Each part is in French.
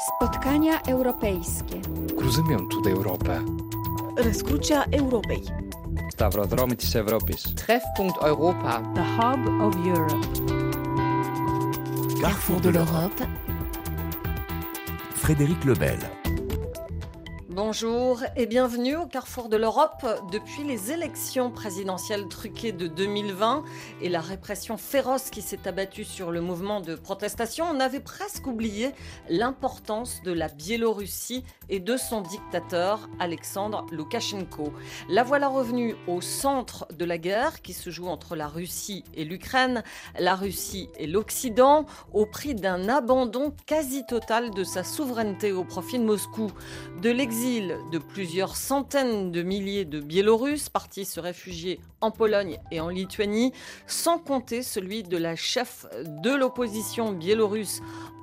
Spotkania europejskie. Cruzymentu d'Europa. Răscrucea Europei. Stavrodromitis Europis. Treffpunkt Europa. The Hub of Europe. Carrefour de l'Europe. Frédéric Lebel. Bonjour et bienvenue au carrefour de l'Europe. Depuis les élections présidentielles truquées de 2020 et la répression féroce qui s'est abattue sur le mouvement de protestation, on avait presque oublié l'importance de la Biélorussie et de son dictateur Alexandre Loukachenko. La voilà revenue au centre de la guerre qui se joue entre la Russie et l'Ukraine, la Russie et l'Occident, au prix d'un abandon quasi total de sa souveraineté au profit de Moscou, de de plusieurs centaines de milliers de Biélorusses partis se réfugier en Pologne et en Lituanie, sans compter celui de la chef de l'opposition biélorusse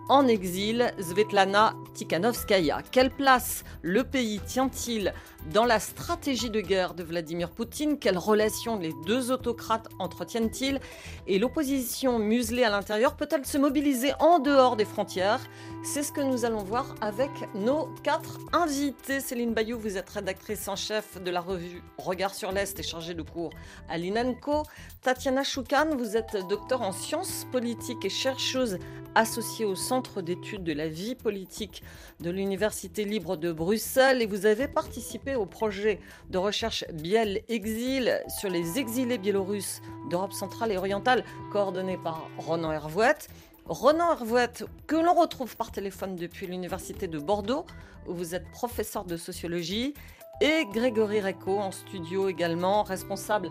en exil, Svetlana Tikhanovskaya. Quelle place le pays tient-il dans la stratégie de guerre de Vladimir Poutine? Quelles relations les deux autocrates entretiennent-ils? Et l'opposition muselée à l'intérieur peut-elle se mobiliser en dehors des frontières? C'est ce que nous allons voir avec nos quatre invités. Céline Bayou, vous êtes rédactrice en chef de la revue Regard sur l'Est et chargée de cours à l'INANCO. Tatiana Choukan, vous êtes docteur en sciences politiques et chercheuse associée au Centre d'études de la vie politique de l'Université libre de Bruxelles et vous avez participé au projet de recherche Biel Exil sur les exilés biélorusses d'Europe centrale et orientale, coordonné par Ronan Hervouette. Ronan Hervouette, que l'on retrouve par téléphone depuis l'Université de Bordeaux, où vous êtes professeur de sociologie, et Grégory Reco en studio également, responsable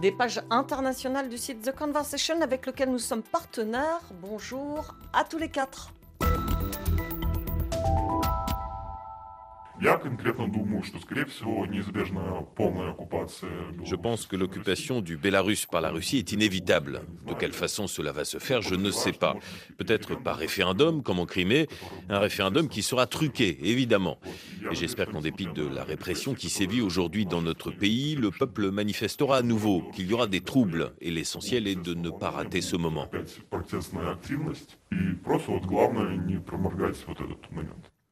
des pages internationales du site The Conversation avec lequel nous sommes partenaires. Bonjour à tous les quatre. Je pense que l'occupation du Bélarus par la Russie est inévitable. De quelle façon cela va se faire, je ne sais pas. Peut-être par référendum, comme en Crimée, un référendum qui sera truqué, évidemment. Et j'espère qu'en dépit de la répression qui sévit aujourd'hui dans notre pays, le peuple manifestera à nouveau, qu'il y aura des troubles. Et l'essentiel est de ne pas rater ce moment.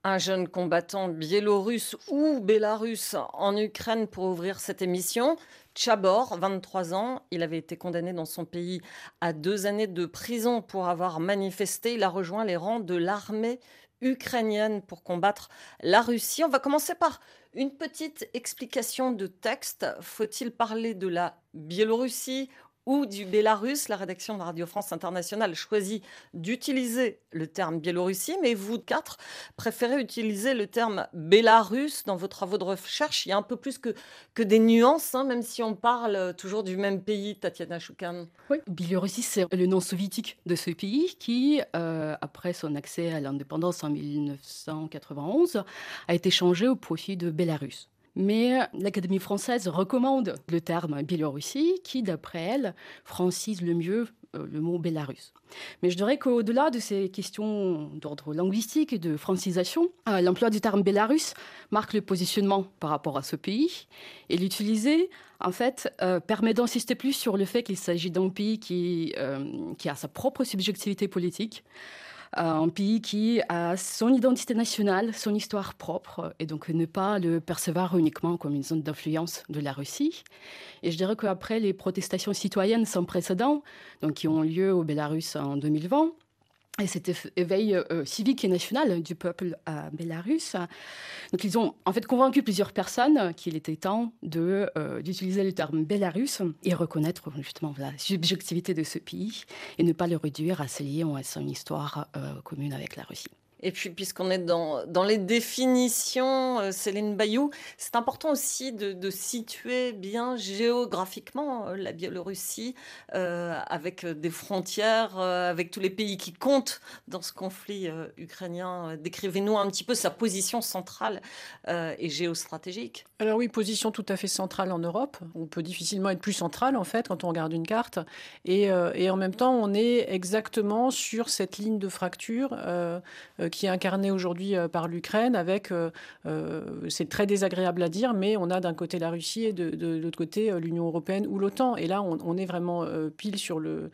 Un jeune combattant biélorusse ou bélarusse en Ukraine pour ouvrir cette émission. Chabor, 23 ans, il avait été condamné dans son pays à deux années de prison pour avoir manifesté. Il a rejoint les rangs de l'armée ukrainienne pour combattre la Russie. On va commencer par une petite explication de texte. Faut-il parler de la Biélorussie ou du Bélarus. La rédaction de Radio France Internationale choisit d'utiliser le terme Biélorussie, mais vous quatre préférez utiliser le terme Bélarus dans vos travaux de recherche. Il y a un peu plus que, que des nuances, hein, même si on parle toujours du même pays, Tatiana Choukan. Oui, Biélorussie, c'est le nom soviétique de ce pays qui, euh, après son accès à l'indépendance en 1991, a été changé au profit de Bélarus. Mais l'Académie française recommande le terme Biélorussie, qui, d'après elle, francise le mieux euh, le mot Bélarus. Mais je dirais qu'au-delà de ces questions d'ordre linguistique et de francisation, euh, l'emploi du terme Bélarus marque le positionnement par rapport à ce pays. Et l'utiliser, en fait, euh, permet d'insister plus sur le fait qu'il s'agit d'un pays qui, qui a sa propre subjectivité politique, un pays qui a son identité nationale, son histoire propre, et donc ne pas le percevoir uniquement comme une zone d'influence de la Russie. Et je dirais qu'après les protestations citoyennes sans précédent, donc qui ont lieu au Bélarus en 2020, et cet éveil euh, civique et national du peuple Bélarus. Donc ils ont en fait convaincu plusieurs personnes qu'il était temps de euh, d'utiliser le terme Bélarus et reconnaître justement la subjectivité de ce pays et ne pas le réduire à se lier à son histoire euh, commune avec la Russie. Et puis, puisqu'on est dans, dans, les définitions, euh, Céline Bayou, c'est important aussi de, situer bien géographiquement euh, la Biélorussie euh, avec des frontières, avec tous les pays qui comptent dans ce conflit ukrainien. Décrivez-nous un petit peu sa position centrale et géostratégique. Alors oui, position tout à fait centrale en Europe. On peut difficilement être plus central en fait quand on regarde une carte. Et, et en même temps, on est exactement sur cette ligne de fracture qui est incarné aujourd'hui par l'Ukraine avec, c'est très désagréable à dire, mais on a d'un côté la Russie et de, l'autre côté l'Union européenne ou l'OTAN. Et là, on, est vraiment pile sur le,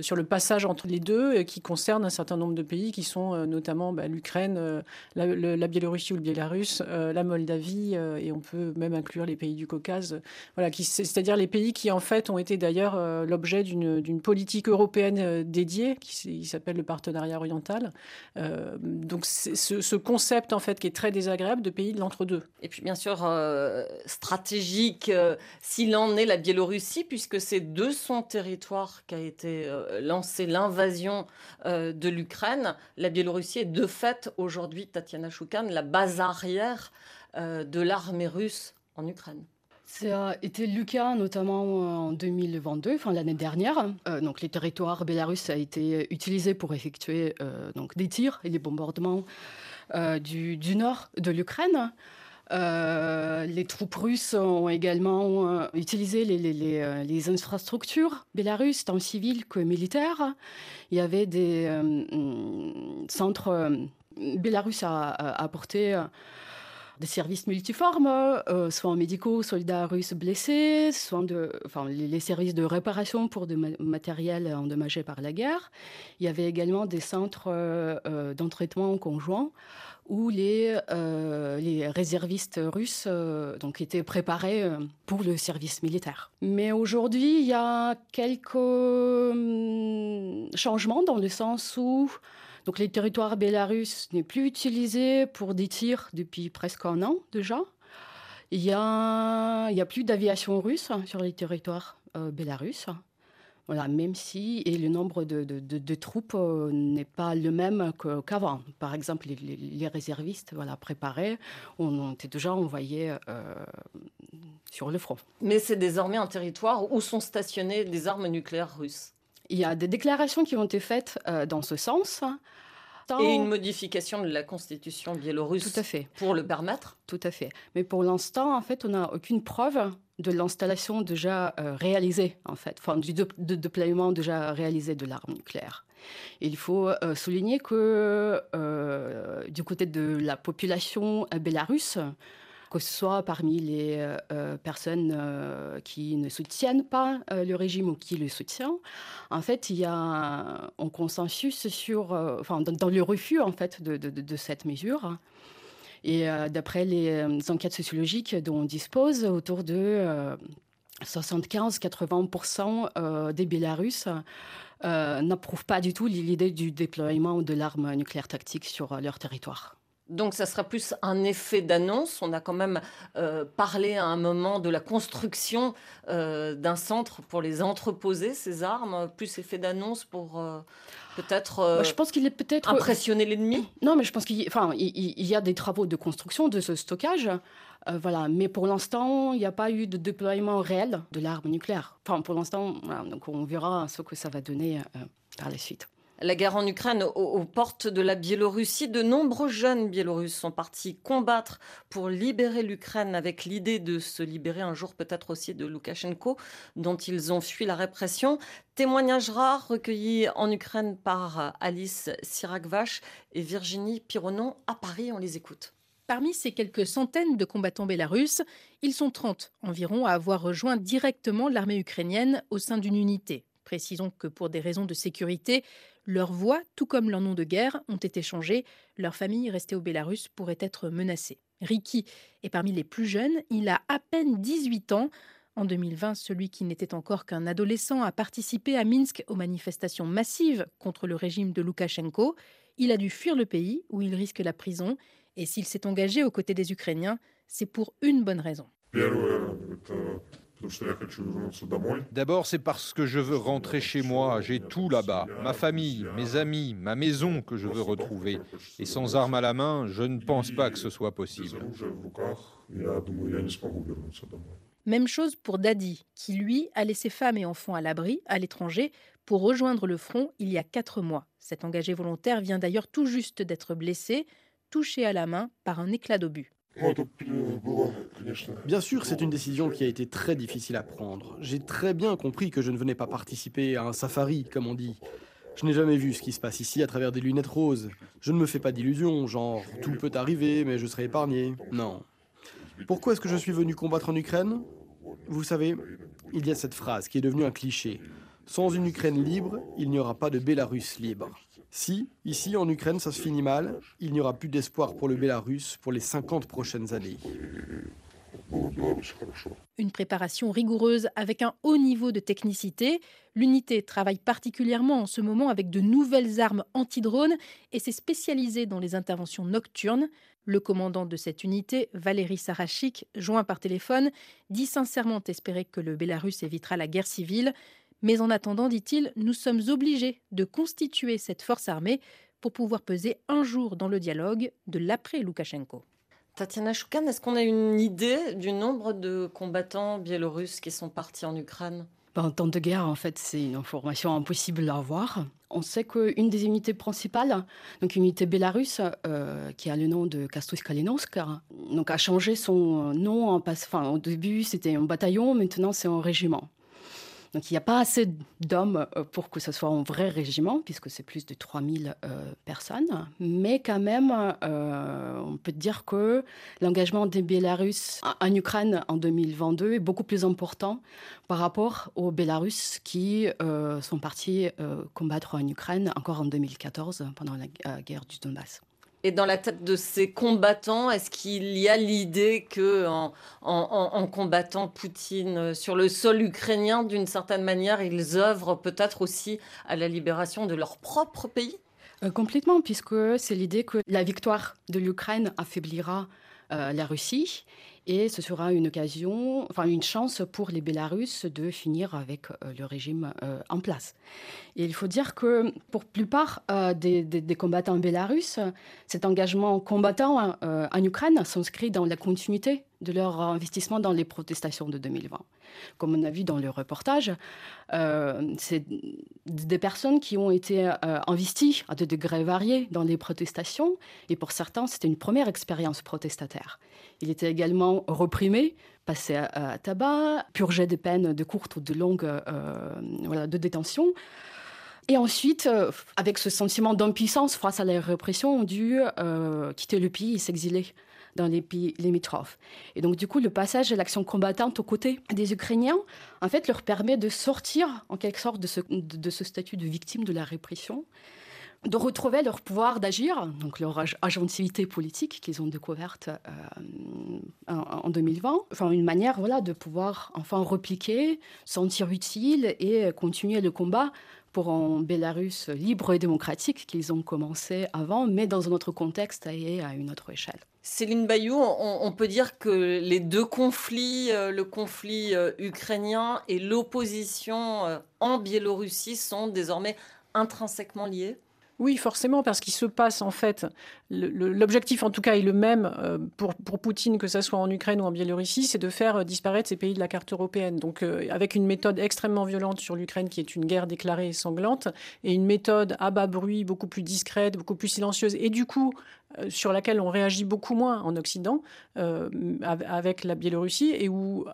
sur le passage entre les deux qui concerne un certain nombre de pays qui sont notamment bah, l'Ukraine, la, la, Biélorussie ou le Biélarus, la Moldavie et on peut même inclure les pays du Caucase. Voilà, c'est-à-dire les pays qui en fait ont été d'ailleurs l'objet d'une politique européenne dédiée qui s'appelle le partenariat oriental. Euh, donc ce, concept en fait qui est très désagréable de pays de l'entre-deux. Et puis bien sûr euh, stratégique euh, s'il en est la Biélorussie puisque c'est de son territoire qu'a été lancée l'invasion de l'Ukraine. La Biélorussie est de fait aujourd'hui Tatiana Choukan la base arrière de l'armée russe en Ukraine. Ça a été le cas notamment en 2022, enfin l'année dernière. Euh, donc les territoires bélarusses a été utilisés pour effectuer euh, donc des tirs et des bombardements euh, du, nord de l'Ukraine. les troupes russes ont également utilisé les, infrastructures bélarusses, tant civiles que militaires. Il y avait des centres. Bélarus a, a apporté des services multiformes, euh, soit médicaux, soldats russes blessés, soit de, enfin, les, services de réparation pour des matériels endommagés par la guerre. Il y avait également des centres euh, euh, d'entraînement conjoint où les, les réservistes russes donc, étaient préparés pour le service militaire. Mais aujourd'hui, il y a quelques hum, changements dans le sens où donc les territoires bélarusses n'est plus utilisé pour des tirs depuis presque un an déjà. Il y a, il y a plus d'aviation russe sur les territoires euh, bélarusses. Voilà, même si et le nombre de, de, troupes euh, n'est pas le même qu'avant. Par exemple, les, réservistes voilà, préparés ont été déjà envoyés euh, sur le front. Mais c'est désormais un territoire où sont stationnées des armes nucléaires russes. Il y a des déclarations qui ont été faites euh, dans ce sens. Et une modification de la constitution biélorusse Tout à fait. pour le permettre Tout à fait. Mais pour l'instant, en fait, on n'a aucune preuve de l'installation déjà euh, réalisée, en fait, enfin, du déploiement déjà réalisé de l'arme nucléaire. Il faut euh, souligner que du côté de la population bélarusse, que ce soit parmi les euh, euh, personnes euh, qui ne soutiennent pas le régime ou qui le soutiennent. En fait, il y a un, consensus sur, enfin, dans, le refus en fait de, cette mesure. Et d'après les enquêtes sociologiques dont on dispose, autour de 75-80% des Bélarusses n'approuvent pas du tout l'idée du déploiement de l'arme nucléaire tactique sur leur territoire. Donc ça sera plus un effet d'annonce. On a quand même euh, parlé à un moment de la construction euh, d'un centre pour les entreposer, ces armes, plus effet d'annonce pour euh, peut-être bah, je pense qu'il est peut-être impressionner l'ennemi. Non, mais je pense qu'il enfin, il, y a des travaux de construction de ce stockage. voilà, mais pour l'instant, il n'y a pas eu de déploiement réel de l'arme nucléaire. Enfin, pour l'instant, donc on verra ce que ça va donner par la suite la guerre en Ukraine aux, portes de la Biélorussie. De nombreux jeunes Biélorusses sont partis combattre pour libérer l'Ukraine avec l'idée de se libérer un jour peut-être aussi de Loukachenko, dont ils ont fui la répression. Témoignages rares recueillis en Ukraine par Alice Siragvache et Virginie Pironon. À Paris, on les écoute. Parmi ces quelques centaines de combattants bélarusses, ils sont 30 environ à avoir rejoint directement l'armée ukrainienne au sein d'une unité. Précisons que pour des raisons de sécurité, leurs voix, tout comme leur nom de guerre, ont été changées. Leur famille restée au Bélarus pourrait être menacée. Ricky est parmi les plus jeunes. Il a à peine 18 ans. En 2020, celui qui n'était encore qu'un adolescent a participé à Minsk aux manifestations massives contre le régime de Loukachenko. Il a dû fuir le pays où il risque la prison. Et s'il s'est engagé aux côtés des Ukrainiens, c'est pour une bonne raison. D'abord, c'est parce que je veux rentrer chez moi. J'ai tout là-bas. Ma famille, mes amis, ma maison que je veux retrouver. Et sans armes à la main, je ne pense pas que ce soit possible. Même chose pour Dadi, qui lui a laissé femmes et enfants à l'abri, à l'étranger, pour rejoindre le front il y a quatre mois. Cet engagé volontaire vient d'ailleurs tout juste d'être blessé, touché à la main par un éclat d'obus. Bien sûr, c'est une décision qui a été très difficile à prendre. J'ai très bien compris que je ne venais pas participer à un safari, comme on dit. Je n'ai jamais vu ce qui se passe ici à travers des lunettes roses. Je ne me fais pas d'illusions, genre tout peut arriver, mais je serai épargné. Non. Pourquoi est-ce que je suis venu combattre en Ukraine? Vous savez, il y a cette phrase qui est devenue un cliché. Sans une Ukraine libre, il n'y aura pas de Bélarus libre. Si, ici en Ukraine, ça se finit mal, il n'y aura plus d'espoir pour le Bélarus pour les 50 prochaines années. Une préparation rigoureuse avec un haut niveau de technicité. L'unité travaille particulièrement en ce moment avec de nouvelles armes anti-drones et s'est spécialisée dans les interventions nocturnes. Le commandant de cette unité, Valéry Sarachik, joint par téléphone, dit sincèrement espérer que le Bélarus évitera la guerre civile. Mais en attendant, dit-il, nous sommes obligés de constituer cette force armée pour pouvoir peser un jour dans le dialogue de l'après-Loukachenko. Tatiana Choukan, est-ce qu'on a une idée du nombre de combattants biélorusses qui sont partis en Ukraine? Ben, en temps de guerre, en fait, c'est une information impossible à avoir. On sait qu'une des unités principales, donc une unité bélarusse, euh, qui a le nom de Kastus Kalinowsk, donc a changé son nom. En enfin, au début, c'était un bataillon, maintenant c'est un régiment. Donc il n'y a pas assez d'hommes euh, pour que ce soit un vrai régiment, puisque c'est plus de 3000 euh, personnes. Mais quand même, euh, on peut dire que l'engagement des Bélarusses en Ukraine en 2022 est beaucoup plus important par rapport aux Bélarusses qui sont partis combattre en Ukraine encore en 2014 pendant la guerre du Donbass. Et dans la tête de ces combattants, est-ce qu'il y a l'idée que en, combattant Poutine sur le sol ukrainien, d'une certaine manière, ils œuvrent peut-être aussi à la libération de leur propre pays? Euh, Complètement, puisque c'est l'idée que la victoire de l'Ukraine affaiblira euh, la Russie et ce sera une occasion, enfin une chance pour les Bélarusses de finir avec euh, le régime euh, en place. Et il faut dire que pour plupart des, des, combattants bélarusses, cet engagement combattant en Ukraine s'inscrit dans la continuité de leur investissement dans les protestations de 2020. Comme on a vu dans le reportage, c'est des personnes qui ont été investies à des degrés variés dans les protestations, et pour certains, c'était une première expérience protestataire. Il était également reprimé, passé à, tabac, purgé des peines de courte ou de longue euh, de détention. Et ensuite, euh, avec ce sentiment d'impuissance face à la répression, ont dû euh, quitter le pays et s'exiler dans les pays limitrophes. Et donc, du coup, le passage à l'action combattante aux côtés des Ukrainiens, en fait, leur permet de sortir, en quelque sorte, de ce, statut de victime de la répression de retrouver leur pouvoir d'agir, donc leur agentivité politique qu'ils ont découverte euh, en, 2020. Enfin, une manière voilà, de pouvoir enfin repliquer, sentir utile et continuer le combat pour un Bélarus libre et démocratique qu'ils ont commencé avant, mais dans un autre contexte et à une autre échelle. Céline Bayou, on, peut dire que les deux conflits, euh, le conflit euh, ukrainien et l'opposition en Biélorussie, sont désormais intrinsèquement liés? Oui, forcément, parce qu'il se passe en fait, l'objectif en tout cas est le même euh, pour, Poutine, que ce soit en Ukraine ou en Biélorussie, c'est de faire euh, disparaître ces pays de la carte européenne. Donc euh, avec une méthode extrêmement violente sur l'Ukraine qui est une guerre déclarée et sanglante, et une méthode à bas bruit, beaucoup plus discrète, beaucoup plus silencieuse, et du coup sur laquelle on réagit beaucoup moins en Occident euh, avec la Biélorussie et où,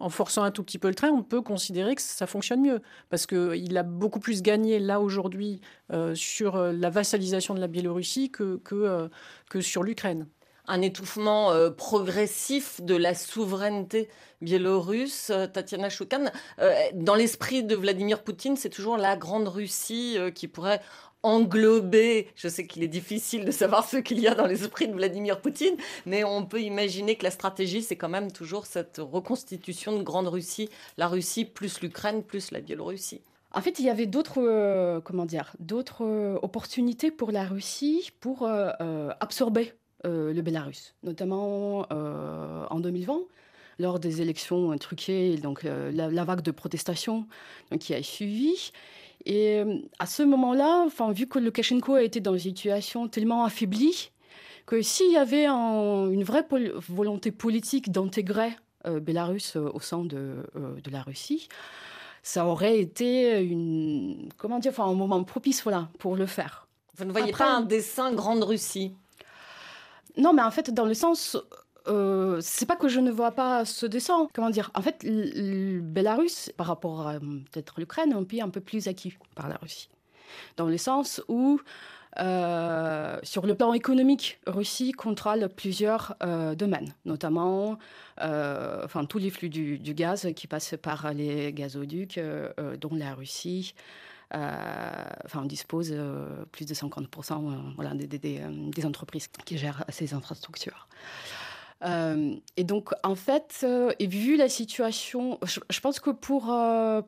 en forçant un tout petit peu le train, on peut considérer que ça fonctionne mieux parce qu'il a beaucoup plus gagné là aujourd'hui euh, sur la vassalisation de la Biélorussie que, que, sur l'Ukraine un étouffement progressif de la souveraineté biélorusse. Tatiana Choukan, dans l'esprit de Vladimir Poutine, c'est toujours la Grande Russie qui pourrait englober, je sais qu'il est difficile de savoir ce qu'il y a dans l'esprit de Vladimir Poutine, mais on peut imaginer que la stratégie, c'est quand même toujours cette reconstitution de Grande Russie, la Russie plus l'Ukraine plus la Biélorussie. En fait, il y avait d'autres, euh, euh, opportunités pour la Russie pour euh, absorber le Bélarus, notamment en 2020 lors des élections truquées, donc la, vague de protestation qui a suivi. Et euh, à ce moment-là, enfin, vu que Lukashenko a été dans une situation tellement affaiblie, que s'il y avait une vraie volonté politique d'intégrer euh, Bélarus euh, au sein de, de, la Russie, ça aurait été une, comment dire, enfin, un moment propice voilà, pour le faire. Vous ne voyez pas un dessin Grande Russie? Non, mais en fait, dans le sens euh, c'est pas que je ne vois pas ce dessin. Comment dire? En fait, le Bélarus, par rapport à peut-être l'Ukraine, est un pays un peu plus acquis par la Russie. dans le sens où euh, sur le plan économique, Russie contrôle plusieurs euh, domaines, notamment euh, enfin, tous les flux du, gaz qui passent par les gazoducs dont la Russie dispose plus de 50% voilà, des, entreprises qui gèrent ces infrastructures. Et donc, en fait, et vu la situation, je, pense que pour,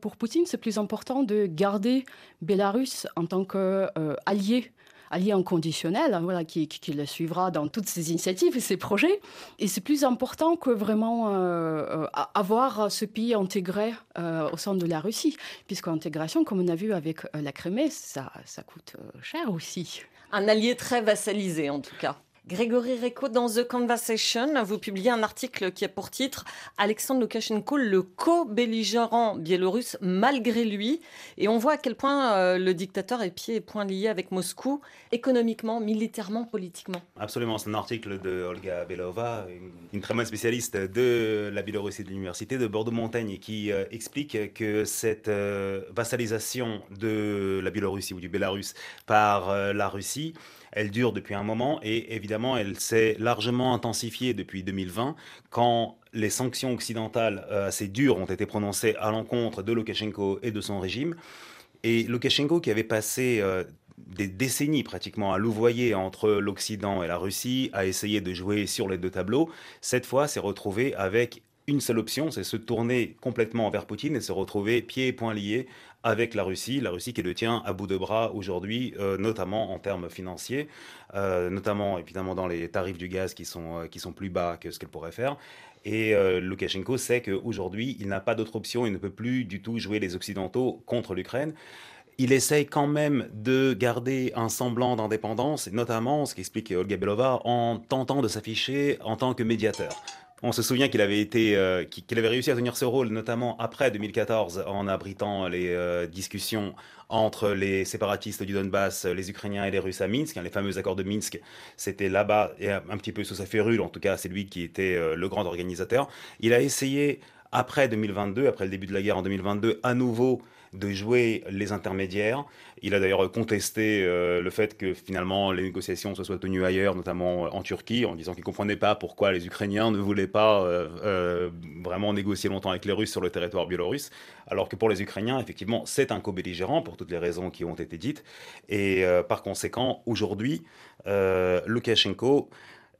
pour Poutine, c'est plus important de garder Bélarus en tant qu'allié allié inconditionnel, hein, voilà, qui, qui, le suivra dans toutes ses initiatives et ses projets. Et c'est plus important que vraiment euh, euh, avoir ce pays intégré euh, au sein de la Russie, puisque l'intégration, comme on a vu avec la Crimée, ça, ça coûte cher aussi. Un allié très vassalisé, en tout cas. Grégory Reco, dans The Conversation, vous publiez un article qui a pour titre Alexandre Loukachenko, le co-belligérant biélorusse malgré lui. Et on voit à quel point euh, le dictateur est pied et poings liés avec Moscou, économiquement, militairement, politiquement. Absolument, c'est un article de Olga Belova, une, très bonne spécialiste de la Biélorussie de l'Université de Bordeaux-Montaigne, qui euh, explique que cette euh, vassalisation de la Biélorussie ou du Bélarus par la Russie, elle dure depuis un moment et évidemment, elle s'est largement intensifiée depuis 2020 quand les sanctions occidentales euh, assez dures ont été prononcées à l'encontre de Loukachenko et de son régime. Et Loukachenko, qui avait passé euh, des décennies pratiquement à louvoyer entre l'Occident et la Russie, a essayé de jouer sur les deux tableaux, cette fois s'est retrouvé avec une seule option, c'est se tourner complètement vers Poutine et se retrouver pieds et poings liés avec la Russie, la Russie qui le tient à bout de bras aujourd'hui, euh, notamment en termes financiers, euh, notamment évidemment dans les tarifs du gaz qui sont, euh, qui sont plus bas que ce qu'elle pourrait faire. Et Loukachenko sait qu'aujourd'hui, il n'a pas d'autre option, il ne peut plus du tout jouer les Occidentaux contre l'Ukraine il essaye quand même de garder un semblant d'indépendance, notamment, ce qu'explique Olga Belova, en tentant de s'afficher en tant que médiateur. On se souvient qu'il avait euh, avait réussi à tenir ce rôle, notamment après 2014, en abritant les euh, discussions entre les séparatistes du Donbass, les Ukrainiens et les Russes à Minsk. Hein, les fameux accords de Minsk, c'était là-bas, et un petit peu sous sa férule, en tout cas, c'est lui qui était euh, le grand organisateur. Il a essayé, après 2022, après le début de la guerre en 2022, à nouveau de jouer les intermédiaires. Il a d'ailleurs contesté euh, le fait que finalement les négociations se soient tenues ailleurs, notamment en Turquie, en disant qu'il ne comprenait pas pourquoi les Ukrainiens ne voulaient pas euh, euh, vraiment négocier longtemps avec les Russes sur le territoire biélorusse, alors que pour les Ukrainiens, effectivement, c'est un co-belligérant pour toutes les raisons qui ont été dites. Et par conséquent, aujourd'hui, Loukachenko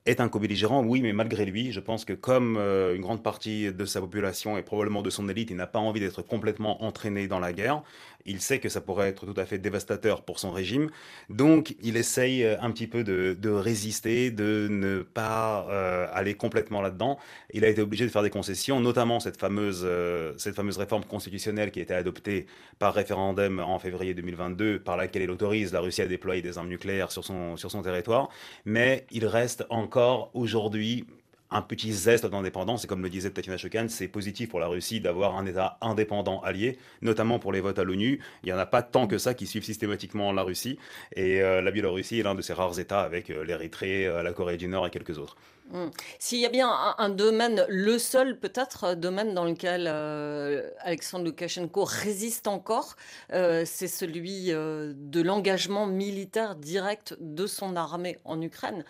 est un co-belligérant, oui, mais malgré lui, je pense que comme euh, une grande partie de sa population et probablement de son élite, il n'a pas envie d'être complètement entraîné dans la guerre. Il sait que ça pourrait être tout à fait dévastateur pour son régime. Donc, il essaye euh, un petit peu de, résister, de ne pas euh, aller complètement là-dedans. Il a été obligé de faire des concessions, notamment cette fameuse, cette fameuse réforme constitutionnelle qui a été adoptée par référendum en février 2022, par laquelle il autorise la Russie à déployer des armes nucléaires sur son, sur son territoire. Mais il reste encore aujourd'hui un petit zeste d'indépendance. Et comme le disait Tatiana Chokan, c'est positif pour la Russie d'avoir un État indépendant allié, notamment pour les votes à l'ONU. Il n'y en a pas tant que ça qui suivent systématiquement la Russie. Et euh, la Biélorussie est l'un de ces rares États avec euh, l'Érythrée, euh, la Corée du Nord et quelques autres. Hmm. S'il y a bien un, domaine, le seul peut-être domaine dans lequel Alexandre Loukachenko résiste encore, c'est celui de l'engagement militaire direct de son armée en Ukraine.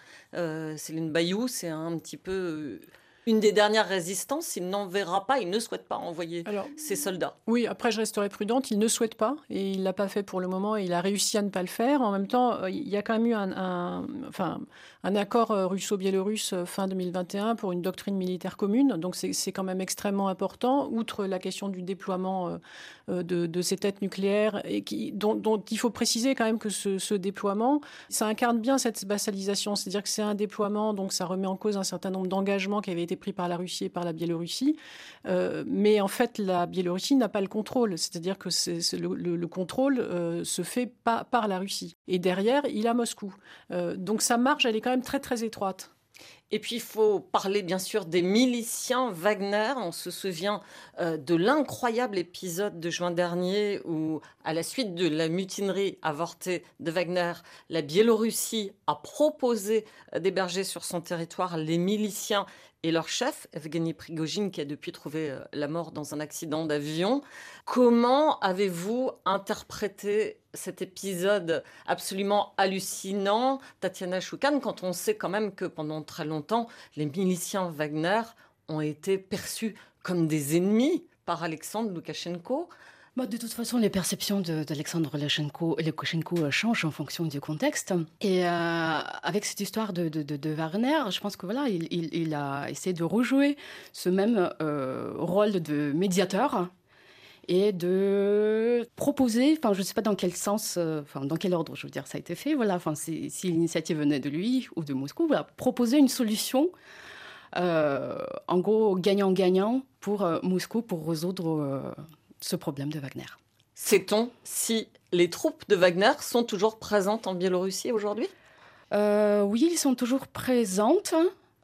Céline Bayou, c'est un petit peu euh, une des dernières résistances, il n'en verra pas, il ne souhaite pas envoyer ses soldats. Oui, après je resterai prudente, il ne souhaite pas et il l'a pas fait pour le moment et il a réussi à ne pas le faire. En même temps, euh, il y a quand même eu un, enfin, un accord euh, russo-biélorusse fin 2021 pour une doctrine militaire commune, donc c'est quand même extrêmement important, outre la question du déploiement de, ces têtes nucléaires et qui, dont, il faut préciser quand même que ce, déploiement, ça incarne bien cette vassalisation, c'est-à-dire que c'est un déploiement, donc ça remet en cause un certain nombre d'engagements qui avaient été pris par la Russie et par la Biélorussie. Euh, mais en fait, la Biélorussie n'a pas le contrôle. C'est-à-dire que le, contrôle euh, se fait pas par la Russie. Et derrière, il a Moscou. Euh, donc sa marge, elle est très très étroite. Et puis il faut parler bien sûr des miliciens Wagner. On se souvient euh, de l'incroyable épisode de juin dernier où, à la suite de la mutinerie avortée de Wagner, la Biélorussie a proposé euh, d'héberger sur son territoire les miliciens et leur chef, Evgeny Prigogine, qui a depuis trouvé euh, la mort dans un accident d'avion. Comment avez-vous interprété cet épisode absolument hallucinant, Tatiana Choukan, quand on sait quand même que pendant très longtemps, les miliciens Wagner ont été perçus comme des ennemis par Alexandre Loukachenko? Bah, de toute façon, les perceptions d'Alexandre Lukashenko euh, changent en fonction du contexte. Et euh, avec cette histoire de, de, Wagner, je pense que voilà, il, il, a essayé de rejouer ce même euh, rôle de médiateur et de proposer, enfin je ne sais pas dans quel sens, enfin dans quel ordre je veux dire ça a été fait, voilà, enfin si, l'initiative venait de lui ou de Moscou, voilà, proposer une solution, en gros gagnant-gagnant pour Moscou pour résoudre ce problème de Wagner. Sait-on si les troupes de Wagner sont toujours présentes en Biélorussie aujourd'hui? Euh, Oui, ils sont toujours présentes.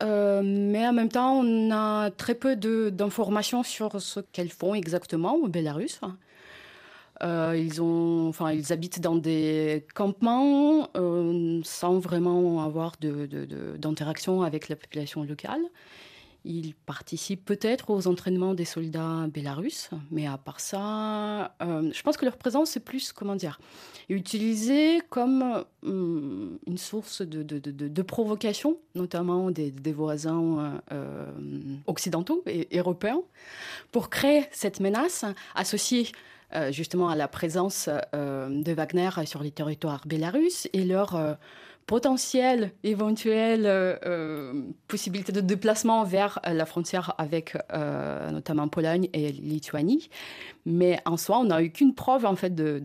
Euh, mais en même temps, on a très peu d'informations sur ce qu'elles font exactement au Bélarus. Euh, ils, ont, enfin, ils habitent dans des campements sans vraiment avoir d'interaction de, avec la population locale. Il participe peut-être aux entraînements des soldats bélarusses, mais à part ça, euh, je pense que leur présence est plus, comment dire, utilisée comme hum, une source de, provocation, notamment des, voisins euh, occidentaux et européens, pour créer cette menace associée euh, justement à la présence de Wagner sur les territoires bélarusses et leur potentielle éventuelle euh, euh, possibilité de déplacement vers euh, la frontière avec notamment Pologne et Lituanie. Mais en soi, on n'a eu qu'une preuve en fait de,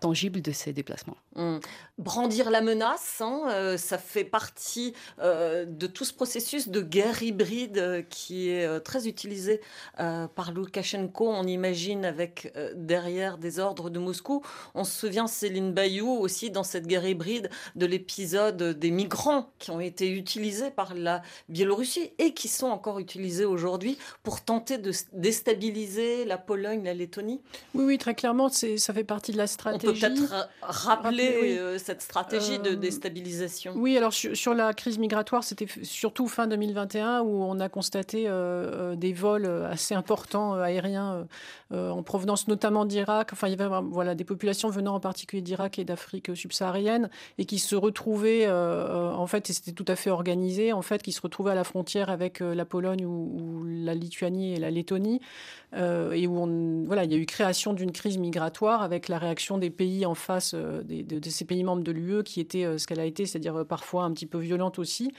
tangible de ces déplacements. Hum. Brandir la menace, hein, ça fait partie de tout ce processus de guerre hybride qui est très utilisé par Loukachenko. On imagine avec derrière des ordres de Moscou. On se souvient Céline Bayou aussi dans cette guerre hybride de l'épisode des migrants qui ont été utilisés par la Biélorussie et qui sont encore utilisés aujourd'hui pour tenter de déstabiliser la Pologne, la Lettonie Oui, oui, très clairement, ça fait partie de la stratégie. On peut peut-être rappeler euh, cette stratégie de euh, déstabilisation. Oui, alors sur, la crise migratoire, c'était surtout fin 2021 où on a constaté euh, des vols assez importants aériens en provenance notamment d'Irak. Enfin, il y avait voilà, des populations venant en particulier d'Irak et d'Afrique subsaharienne et qui se retrouvaient, en fait, et c'était tout à fait organisé, en fait, qui se retrouvaient à la frontière avec la Pologne ou, la Lituanie et la Lettonie, euh, et où voilà, il y a eu création d'une crise migratoire avec la réaction des pays en face, des, de, ces pays membres de l'UE, qui était ce qu'elle a été, c'est-à-dire parfois un petit peu violente aussi,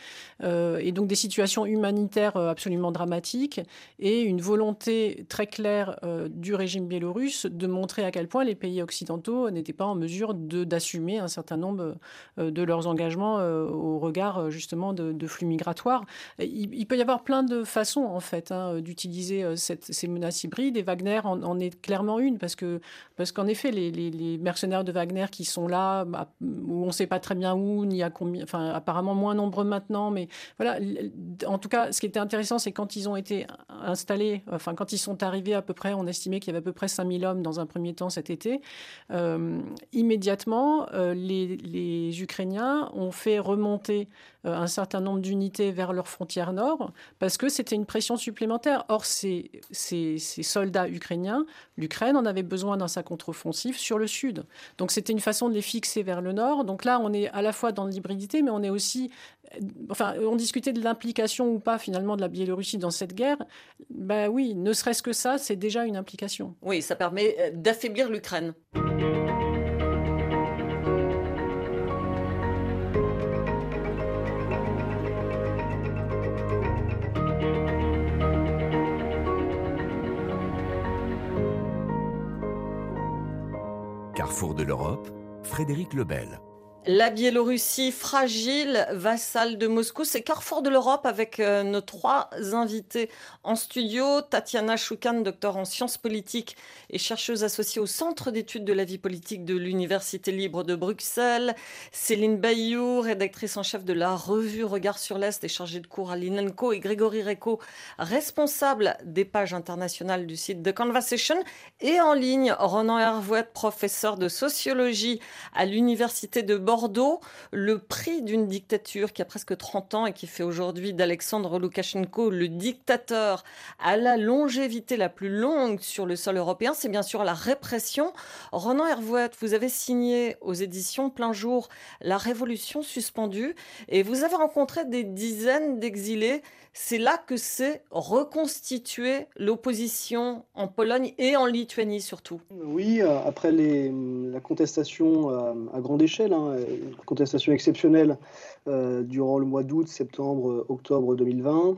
et donc des situations humanitaires absolument dramatiques, et une volonté très claire du régime biélorusse de montrer à quel point les pays occidentaux n'étaient pas en mesure d'assumer un certain nombre euh, de leurs engagements euh, au regard euh, justement de, flux migratoires. Il, peut y avoir plein de façons en fait hein, d'utiliser ces menaces hybrides et Wagner en, est clairement une parce que parce qu'en effet les, mercenaires de Wagner qui sont là bah, où on ne sait pas très bien où ni à combien, enfin apparemment moins nombreux maintenant, mais voilà. En tout cas, ce qui était intéressant, c'est quand ils ont été installés, enfin quand ils sont arrivés à peu près, on estimait qu'il y avait à peu près 5000 hommes dans un premier temps cet été. immédiatement, les, les Ukrainiens ont fait remonter euh, un certain nombre d'unités vers leur frontière nord parce que c'était une pression supplémentaire. Or, ces, ces, soldats ukrainiens, l'Ukraine en avait besoin dans sa contre-offensive sur le sud. Donc, c'était une façon de les fixer vers le nord. Donc là, on est à la fois dans l'hybridité, mais on est aussi enfin, on discutait de l'implication ou pas finalement de la Biélorussie dans cette guerre. Ben oui, ne serait-ce que ça, c'est déjà une implication. Oui, ça permet euh, d'affaiblir l'Ukraine. Carrefour de l'Europe, Frédéric Lebel. La Biélorussie fragile, vassale de Moscou, c'est Carrefour de l'Europe avec euh, nos trois invités en studio. Tatiana Choukan, docteur en sciences politiques et chercheuse associée au Centre d'études de la vie politique de l'Université libre de Bruxelles. Céline Bayou, rédactrice en chef de la revue Regard sur l'Est et chargée de cours à l'INENCO. Et Grégory Reco, responsable des pages internationales du site The Conversation. Et en ligne, Ronan Hervouet, professeur de sociologie à l'Université de Bordeaux Bordeaux le prix d'une dictature qui a presque 30 ans et qui fait aujourd'hui d'Alexandre Loukachenko le dictateur à la longévité la plus longue sur le sol européen, c'est bien sûr la répression. Ronan Hervouet, vous avez signé aux éditions Plein Jour La Révolution suspendue et vous avez rencontré des dizaines d'exilés c'est là que s'est reconstituée l'opposition en Pologne et en Lituanie surtout. Oui, euh, après la contestation euh, à, grande échelle, hein, contestation exceptionnelle euh, durant le mois d'août, septembre, octobre 2020.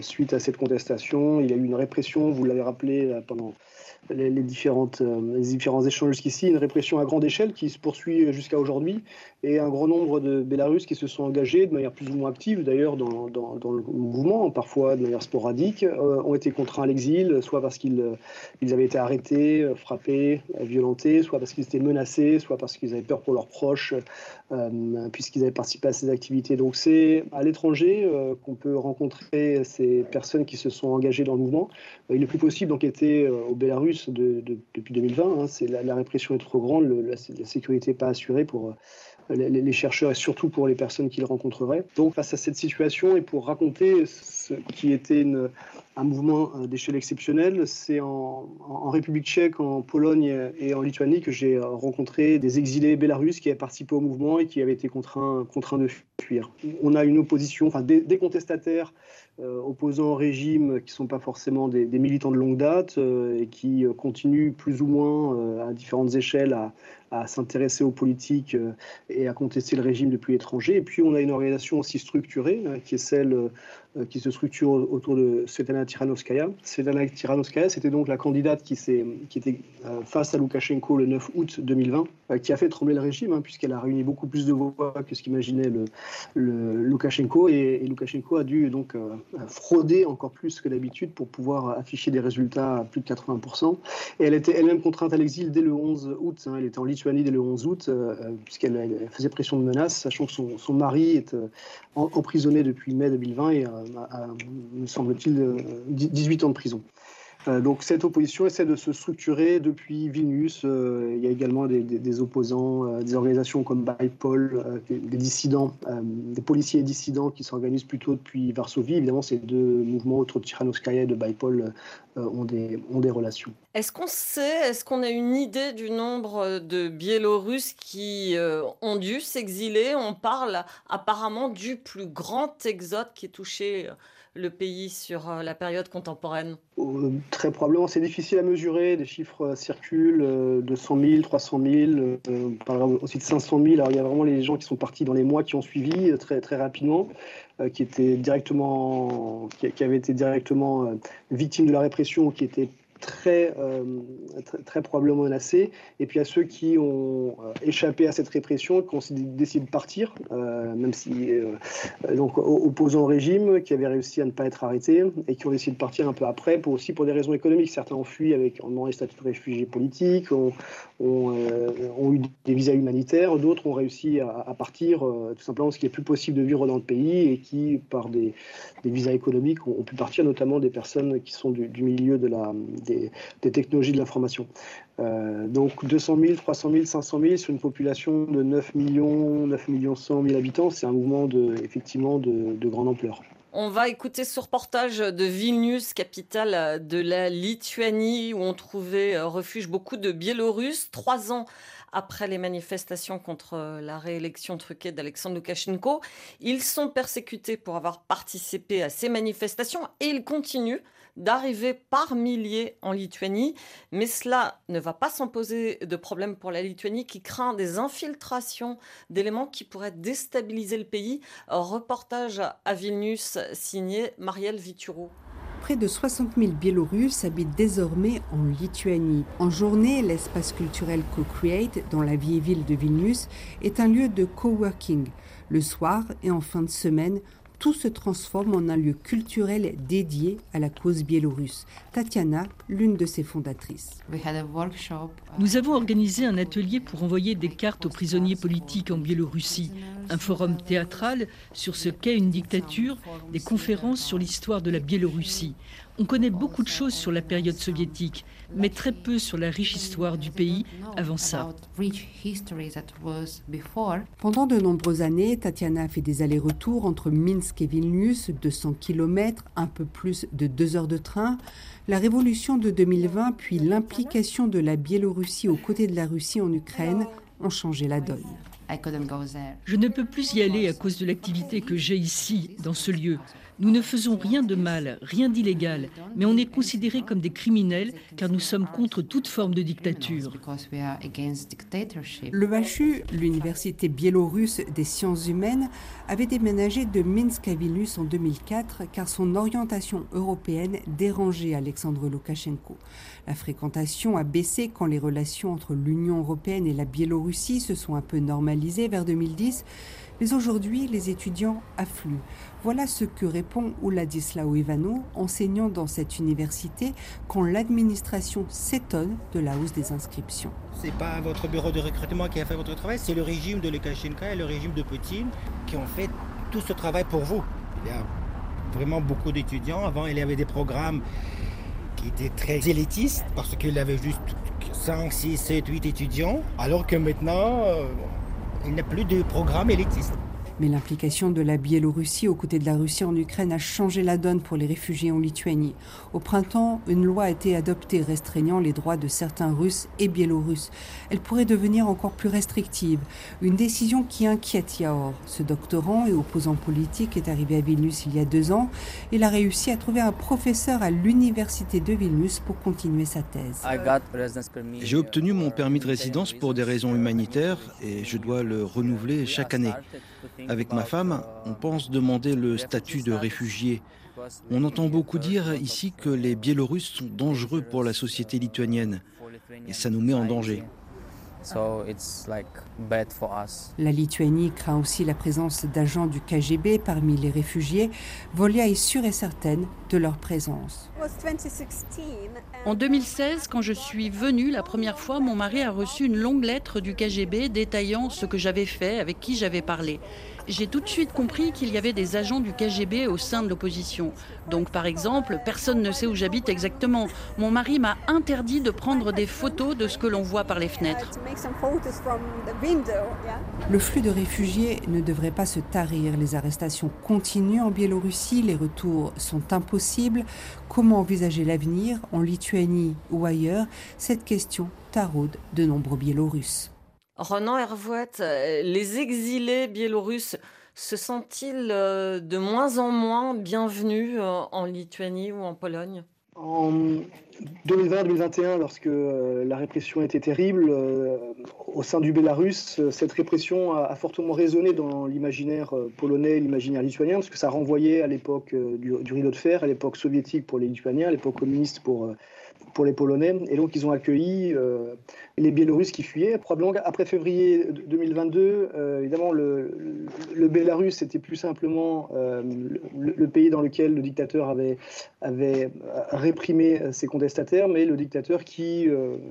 suite à cette contestation, il y a eu une répression, vous l'avez rappelé pendant les, différentes, euh, les différents échanges jusqu'ici, une répression à grande échelle qui se poursuit jusqu'à aujourd'hui, et un grand nombre de Bélarusses qui se sont engagés de manière plus ou moins active, d'ailleurs, dans, le mouvement, parfois de manière sporadique, euh, ont été contraints à l'exil, soit parce qu'ils euh, avaient été arrêtés, frappés, violentés, soit parce qu'ils étaient menacés, soit parce qu'ils avaient peur pour leurs proches, puisqu'ils avaient participé à ces activités. Donc c'est à l'étranger qu'on peut rencontrer ces personnes qui se sont engagées dans le mouvement. il est plus possible d'enquêter au Bélarus depuis 2020. Hein. la, répression est trop grande, la, sécurité n'est pas assurée pour les, chercheurs et surtout pour les personnes qu'ils rencontreraient. Donc face à cette situation et pour raconter ce qui était une, un mouvement euh, d'échelle exceptionnelle, c'est en, République tchèque, en Pologne et en Lituanie que j'ai euh, rencontré des exilés bélarusses qui avaient participé au mouvement et qui avaient été contraints, de fuir. On a une opposition, enfin des, contestataires opposants au régime qui ne sont pas forcément des, militants de longue date et qui continuent plus ou moins à différentes échelles à, à s'intéresser aux politiques euh, et à contester le régime depuis l'étranger. Et puis on a une organisation aussi structurée, hein, qui est celle euh, qui se structure autour de Svetlana Tiranowskaya. Svetlana Tiranowskaya, c'était donc la candidate qui, qui était euh, face à Loukachenko le 9 août 2020, qui a fait trembler le régime, hein, puisqu'elle a réuni beaucoup plus de voix que ce qu'imaginait le, le, Loukachenko. Et, et, Loukachenko a dû donc frauder encore plus que d'habitude pour pouvoir afficher des résultats à plus de 80%. Et elle était elle-même contrainte à l'exil dès le 11 août. Hein. elle était en Lituanie dès le 11 août, euh, euh, puisqu'elle faisait pression de menaces, sachant que son, mari est euh, emprisonné depuis mai 2020 et me semble-t-il, 18 ans de prison. Donc cette opposition essaie de se structurer depuis Vilnius. il y a également des, opposants, des organisations comme BIPOL, des, dissidents, des policiers dissidents qui s'organisent plutôt depuis Varsovie. Évidemment, ces deux mouvements autour de Tiranowskaya et de BIPOL ont, des, ont des relations. Est-ce qu'on sait, est-ce qu'on a une idée du nombre de Biélorusses qui euh, ont dû s'exiler? On parle apparemment du plus grand exode qui a touché euh, le pays sur euh, la période contemporaine Très probablement, c'est difficile à mesurer. Des chiffres circulent de 100 000, 300 000, on parlera aussi de 500 000. Alors il y a vraiment les gens qui sont partis dans les mois qui ont suivi très, très rapidement. qui étaient directement, qui, avaient été directement victimes de la répression qui étaient euh, très, très, probablement menacés. Et puis à ceux qui ont euh, échappé à cette répression, qui ont décidé de partir, euh, même si donc opposants au régime, qui avaient réussi à ne pas être arrêtés et qui ont décidé de partir un peu après, pour aussi pour des raisons économiques. Certains ont fui avec en demandant les statuts de réfugiés politiques, ont, ont, eu des visas humanitaires, d'autres ont réussi à, partir tout simplement parce qu'il n'est plus possible de vivre dans le pays et qui, par des, des visas économiques, ont, pu partir, notamment des personnes qui sont du, milieu de la, des, des, technologies de l'information. Euh, donc 200 000, 300 000, 500 000 sur une population de 9 millions, 9 millions 100 000 habitants, c'est un mouvement de, effectivement de, de grande ampleur. On va écouter ce reportage de Vilnius, capitale de la Lituanie, où on trouvait euh, refuge beaucoup de Biélorusses. Trois ans après les manifestations contre la réélection truquée d'Alexandre Loukachenko, ils sont persécutés pour avoir participé à ces manifestations et ils continuent d'arriver par milliers en Lituanie. Mais cela ne va pas sans poser de problème pour la Lituanie qui craint des infiltrations d'éléments qui pourraient déstabiliser le pays. Reportage à Vilnius signé Marielle Vituro. près de 60 000 Biélorusses habitent désormais en Lituanie. En journée, l'espace culturel Co-Create, dans la vieille ville de Vilnius, est un lieu de coworking. Le soir et en fin de semaine, tout se transforme en un lieu culturel dédié à la cause biélorusse. Tatiana, l'une de ses fondatrices. Nous avons organisé un atelier pour envoyer des cartes aux prisonniers politiques en Biélorussie, un forum théâtral sur ce qu'est une dictature, des conférences sur l'histoire de la Biélorussie. On connaît beaucoup de choses sur la période soviétique, mais très peu sur la riche histoire du pays avant ça. Pendant de nombreuses années, Tatiana a fait des allers-retours entre Minsk et Vilnius, 200 km, un peu plus de deux heures de train. La révolution de 2020, puis l'implication de la Biélorussie aux côtés de la Russie en Ukraine ont changé la donne. Je ne peux plus y aller à cause de l'activité que j'ai ici, dans ce lieu. Nous ne faisons rien de mal, rien d'illégal, mais on est considérés comme des criminels car nous sommes contre toute forme de dictature. Le HU, l'Université biélorusse des sciences humaines, avait déménagé de Minsk à Vilnius en 2004 car son orientation européenne dérangeait Alexandre Loukachenko. La fréquentation a baissé quand les relations entre l'Union européenne et la Biélorussie se sont un peu normalisées vers 2010, mais aujourd'hui les étudiants affluent. Voilà ce que répond Ouladislao Ivano, enseignant dans cette université, quand l'administration s'étonne de la hausse des inscriptions. C'est pas votre bureau de recrutement qui a fait votre travail, c'est le régime de Lukashenko et le régime de Poutine qui ont fait tout ce travail pour vous. Il y a vraiment beaucoup d'étudiants. Avant, il y avait des programmes qui étaient très élitistes parce qu'il y avait juste 5, 6, 7, 8 étudiants, alors que maintenant, euh, il n'y a plus de programme élitiste. Mais l'implication de la Biélorussie aux côtés de la Russie en Ukraine a changé la donne pour les réfugiés en Lituanie. Au printemps, une loi a été adoptée restreignant les droits de certains Russes et Biélorusses. Elle pourrait devenir encore plus restrictive. Une décision qui inquiète Yaor. Ce doctorant et opposant politique est arrivé à Vilnius il y a deux ans. Il a réussi à trouver un professeur à l'université de Vilnius pour continuer sa thèse. J'ai obtenu mon permis de résidence pour des raisons humanitaires et je dois le renouveler chaque année. Avec ma femme, on pense demander le statut de réfugié. On entend beaucoup dire ici que les Biélorusses sont dangereux pour la société lituanienne et ça nous met en danger. La Lituanie craint aussi la présence d'agents du KGB parmi les réfugiés. Volia est sûre et certaine de leur présence. En 2016, quand je suis venue la première fois, mon mari a reçu une longue lettre du KGB détaillant ce que j'avais fait, avec qui j'avais parlé j'ai tout de suite compris qu'il y avait des agents du KGB au sein de l'opposition. Donc, par exemple, personne ne sait où j'habite exactement. Mon mari m'a interdit de prendre des photos de ce que l'on voit par les fenêtres. Le flux de réfugiés ne devrait pas se tarir. Les arrestations continuent en Biélorussie, les retours sont impossibles. Comment envisager l'avenir en Lituanie ou ailleurs? Cette question taraude de nombreux Biélorusses. Renan Hervouet, euh, les exilés biélorusses se sentent-ils euh, de moins en moins bienvenus euh, en Lituanie ou en Pologne? En 2020-2021, lorsque la répression était terrible, au sein du Bélarus, cette répression a, fortement résonné dans l'imaginaire polonais, l'imaginaire lituanien, parce que ça renvoyait à l'époque du, rideau de fer, à l'époque soviétique pour les Lituaniens, à l'époque communiste pour pour les Polonais. Et donc, ils ont accueilli euh, les Biélorusses qui fuyaient. Probablement après février 2022, euh, évidemment, le, le, Bélarus était plus simplement euh, le, pays dans lequel le dictateur avait, réprimé ses contestataires, mais le dictateur qui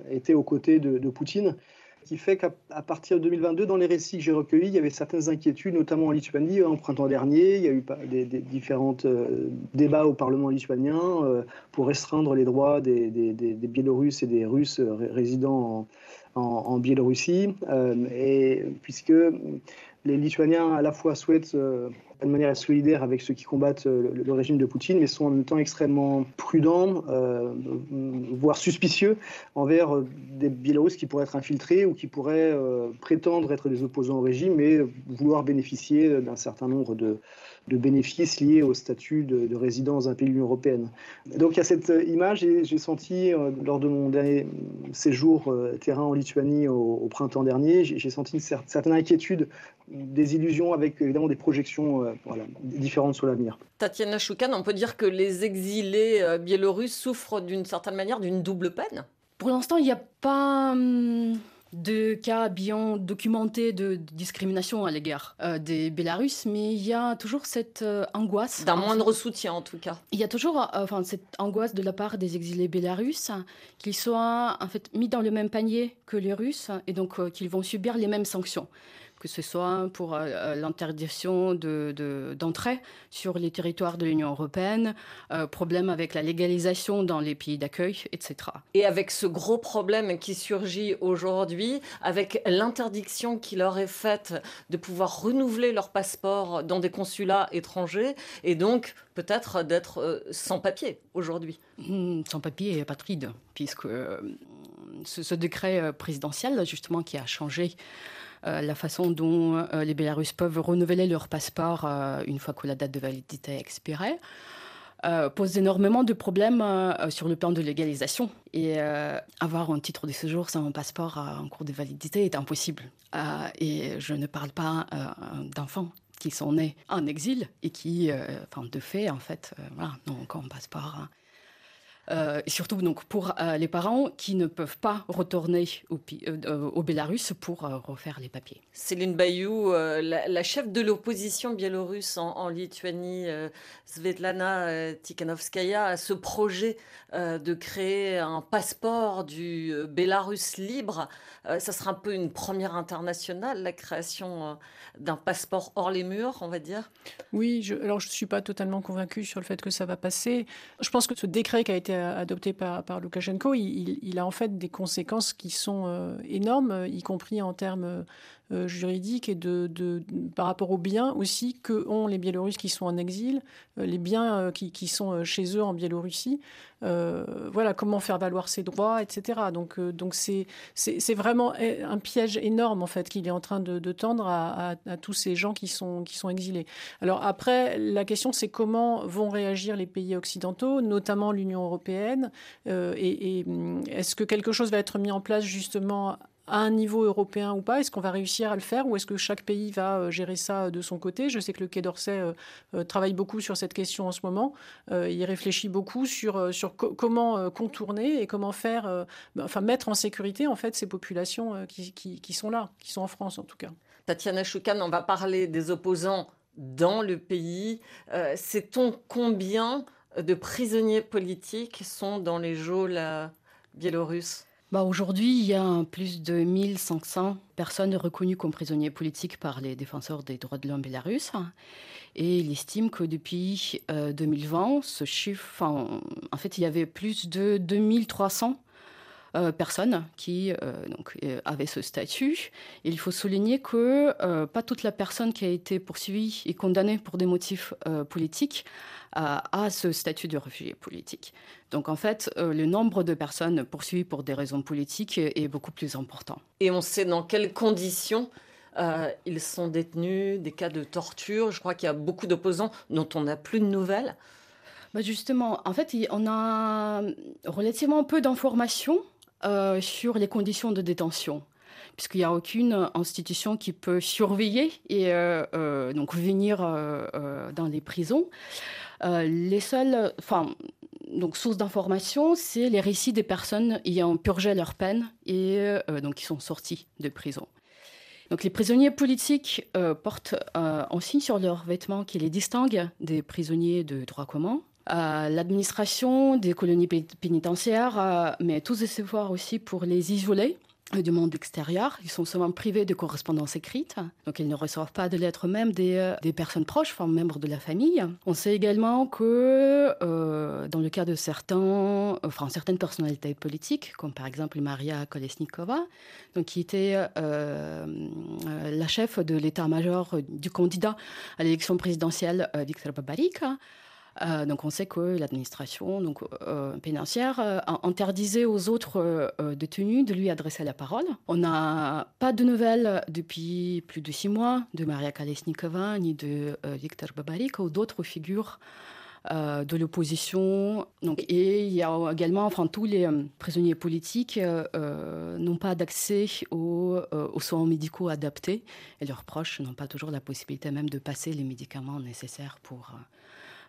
était aux côtés de Poutine qui fait qu'à partir de 2022, dans les récits que j'ai recueillis, il y avait certaines inquiétudes, notamment en Lituanie. En printemps dernier, il y a eu des, des différents euh, débats au Parlement lituanien euh, pour restreindre les droits des, Biélorusses et des Russes résidant en, Biélorussie. Euh, et puisque les Lituaniens à la fois souhaitent de manière solidaire avec ceux qui combattent euh, le, régime de Poutine, mais sont en même temps extrêmement prudents, euh, voire suspicieux envers euh, des Biélorusses qui pourraient être infiltrés ou qui pourraient prétendre être des opposants au régime, mais vouloir bénéficier d'un certain nombre de, de bénéfices liés au statut de, de résident dans un pays de l'Union européenne. Donc il y a cette image et j'ai senti lors de mon dernier séjour terrain en Lituanie au, printemps dernier, j'ai senti une certaine inquiétude des illusions avec évidemment des projections différentes sur l'avenir. Tatiana Choukan, on peut dire que les exilés biélorusses souffrent d'une certaine manière d'une double peine? Pour l'instant, il n'y a pas. Hum, de cas bien documentés de, discrimination à l'égard euh, des Bélarusses, mais il y a toujours cette euh, angoisse. D'un moindre soutien, en tout cas. Il y a toujours euh, enfin, cette angoisse de la part des exilés bélarusses qu'ils soient en fait mis dans le même panier que les Russes et donc qu'ils vont subir les mêmes sanctions que ce soit pour euh, euh, l'interdiction d'entrée de, sur les territoires de l'Union européenne, euh, problème avec la légalisation dans les pays d'accueil, etc. Et avec ce gros problème qui surgit aujourd'hui, avec l'interdiction qui leur est faite de pouvoir renouveler leur passeport dans des consulats étrangers, et donc peut-être d'être sans papier aujourd'hui. Hmm, sans papier et apatride, puisque ce, ce, décret présidentiel, justement, qui a changé la façon dont euh, les Bélarusses peuvent renouveler leur passeport euh, une fois que la date de validité est expirée. pose énormément de problèmes sur le plan de légalisation. Et avoir un titre de séjour sans un passeport en cours de validité est impossible. et je ne parle pas d'enfants qui sont nés en exil et qui, enfin, de fait, en fait, n'ont aucun passeport. Hein. Euh, surtout donc pour euh, les parents qui ne peuvent pas retourner au, euh, au Bélarus pour refaire les papiers. Céline Bayou, la, chef de l'opposition biélorusse en, Lituanie, Svetlana Tikhanovskaya, a ce projet de créer un passeport du Bélarus libre. ça sera un peu une première internationale, la création d'un passeport hors les murs, on va dire. Oui, je, alors je ne suis pas totalement convaincue sur le fait que ça va passer. Je pense que ce décret qui a été adopté par, par Loukachenko, il, a en fait des conséquences qui sont euh, énormes, y compris en termes euh, juridiques et de, par rapport aux biens aussi que ont les Biélorusses qui sont en exil, euh, les biens qui, qui, sont chez eux en Biélorussie. voilà, comment faire valoir ses droits, etc. Donc, donc c'est, c'est, vraiment un piège énorme en fait qu'il est en train de, tendre à, à, tous ces gens qui sont, qui sont exilés. Alors après, la question c'est comment vont réagir les pays occidentaux, notamment l'Union européenne, et, et hum, est-ce que quelque chose va être mis en place justement à un niveau européen ou pas Est-ce qu'on va réussir à le faire ou est-ce que chaque pays va euh, gérer ça de son côté? Je sais que le Quai d'Orsay euh, euh, travaille beaucoup sur cette question en ce moment. il réfléchit beaucoup sur, sur comment contourner et comment faire, bah, enfin mettre en sécurité en fait ces populations qui, qui, sont là, qui sont en France en tout cas. Tatiana Choukan, on va parler des opposants dans le pays. Sait-on combien de prisonniers politiques sont dans les geôles biélorusses bah Aujourd'hui, il y a plus de 1500 personnes reconnues comme prisonniers politiques par les défenseurs des droits de l'homme bélarusses. Et il estime que depuis 2020, euh, ce chiffre, en fait, il y avait plus de 2300 euh, personnes qui euh, donc, avaient ce statut. il faut souligner que pas toute la personne qui a été poursuivie et condamnée pour des motifs politiques a ce statut de réfugié politique. Donc en fait, euh, le nombre de personnes poursuivies pour des raisons politiques est beaucoup plus important. Et on sait dans quelles conditions euh, ils sont détenus, des cas de torture. Je crois qu'il y a beaucoup d'opposants dont on n'a plus de nouvelles. Bah justement, en fait, on a relativement peu d'informations euh, sur les conditions de détention puisqu'il n'y a aucune institution qui peut surveiller et donc venir dans les prisons. les seuls, enfin, donc source d'information, c'est les récits des personnes ayant purgé leur peine et euh, donc qui sont sortis de prison. Donc les prisonniers politiques euh, portent euh, un signe sur leurs vêtements qui les distingue des prisonniers de droit commun. L'administration des colonies pénitentiaires met tous ses efforts aussi pour les isoler du monde extérieur. Ils sont souvent privés de correspondance écrite, donc ils ne reçoivent pas de lettres même des, euh, personnes proches, enfin membres de la famille. On sait également que euh, dans le cas de certains, enfin, certaines personnalités politiques, comme par exemple Maria Kolesnikova, donc, qui était euh, la chef de l'état-major du candidat à l'élection présidentielle Viktor Babarika, euh, donc on sait que l'administration euh, pénitentiaire euh, a interdisé aux autres détenus de lui adresser la parole. On n'a pas de nouvelles depuis plus de six mois de Maria Kalesnikova ni de Viktor Babarik ou d'autres figures de l'opposition. Et il y a également, enfin, tous les prisonniers politiques n'ont pas d'accès aux, soins médicaux adaptés et leurs proches n'ont pas toujours la possibilité même de passer les médicaments nécessaires pour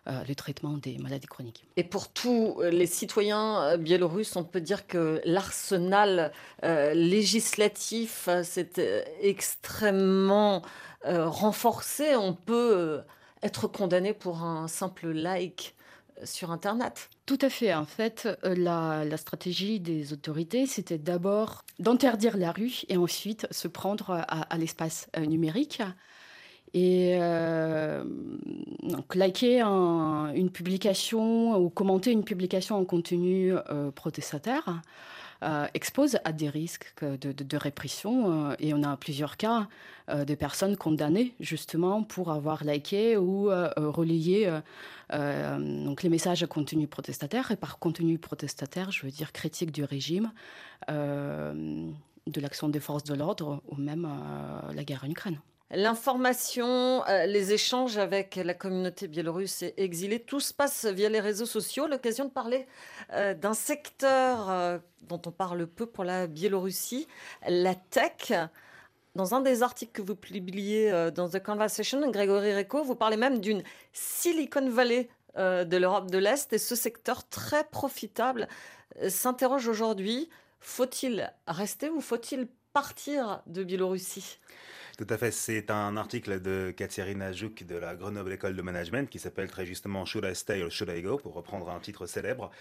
le traitement des maladies chroniques. Et pour tous les citoyens euh, biélorusses, on peut dire que l'arsenal euh, législatif s'est extrêmement renforcé. On peut être condamné pour un simple like sur Internet. Tout à fait. En fait, la, stratégie des autorités, c'était d'abord d'interdire la rue et ensuite se prendre à l'espace numérique. Et euh, donc, liker une publication ou commenter une publication en contenu euh, protestataire euh, expose à des risques de, répression. et on a plusieurs cas de personnes condamnées justement pour avoir liké ou relayé donc les messages à contenu protestataire. Et par contenu protestataire, je veux dire critique du régime, de l'action des forces de l'ordre ou même la guerre en Ukraine. L'information, euh, les échanges avec la communauté biélorusse et exilée, tout se passe via les réseaux sociaux. L'occasion de parler euh, d'un secteur euh, dont on parle peu pour la Biélorussie, la tech. Dans un des articles que vous publiez dans The Conversation, Grégory Reco, vous parlez même d'une Silicon Valley de l'Europe de l'Est et ce secteur très profitable s'interroge aujourd'hui, faut-il rester ou faut-il partir de Biélorussie? Tout à fait. C'est un article de Katerina Jouk de la Grenoble École de Management qui s'appelle très justement Should I Stay or Should I Go pour reprendre un titre célèbre.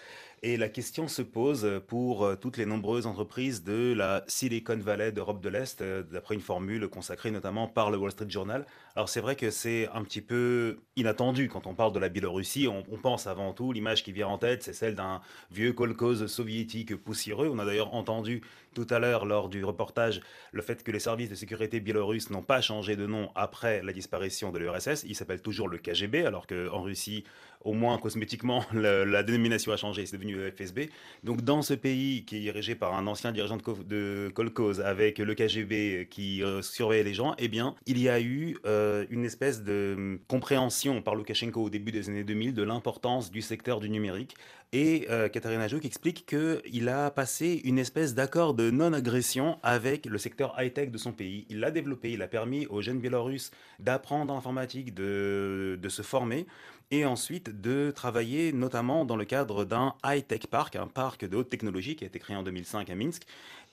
Et la question se pose pour euh, toutes les nombreuses entreprises de la Silicon Valley d'Europe de l'Est, euh, d'après une formule consacrée notamment par le Wall Street Journal. Alors c'est vrai que c'est un petit peu inattendu quand on parle de la Biélorussie. On, pense avant tout, l'image qui vient en tête, c'est celle d'un vieux kolkhoz soviétique poussiéreux. On a d'ailleurs entendu tout à l'heure lors du reportage le fait que les services de sécurité biélorusses n'ont pas changé de nom après la disparition de l'URSS. Il s'appelle toujours le KGB, alors qu'en Russie, au moins cosmétiquement, la, dénomination a changé, c'est devenu FSB. Donc dans ce pays qui est dirigé par un ancien dirigeant de, de Kolkhoz avec le KGB qui euh, surveille les gens, eh bien, il y a eu euh, une espèce de hum, compréhension par Loukachenko au début des années 2000 de l'importance du secteur du numérique. Et euh, Katarina Jouk explique qu'il a passé une espèce d'accord de non-agression avec le secteur high-tech de son pays. Il l'a développé, il a permis aux jeunes Biélorusses d'apprendre l'informatique, de, de se former et ensuite de travailler notamment dans le cadre d'un high-tech park, un parc de haute technologie qui a été créé en 2005 à Minsk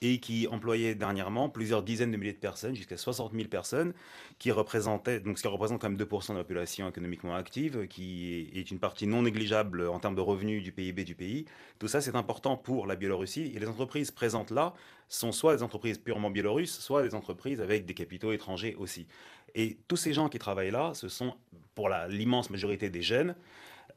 et qui employait dernièrement plusieurs dizaines de milliers de personnes, jusqu'à 60 000 personnes, qui représentaient, donc ce qui représente quand même 2% de la population économiquement active, qui est une partie non négligeable en termes de revenus du PIB du pays. Tout ça, c'est important pour la Biélorussie. Et les entreprises présentes là sont soit des entreprises purement biélorusses, soit des entreprises avec des capitaux étrangers aussi. Et tous ces gens qui travaillent là, ce sont pour l'immense majorité des jeunes,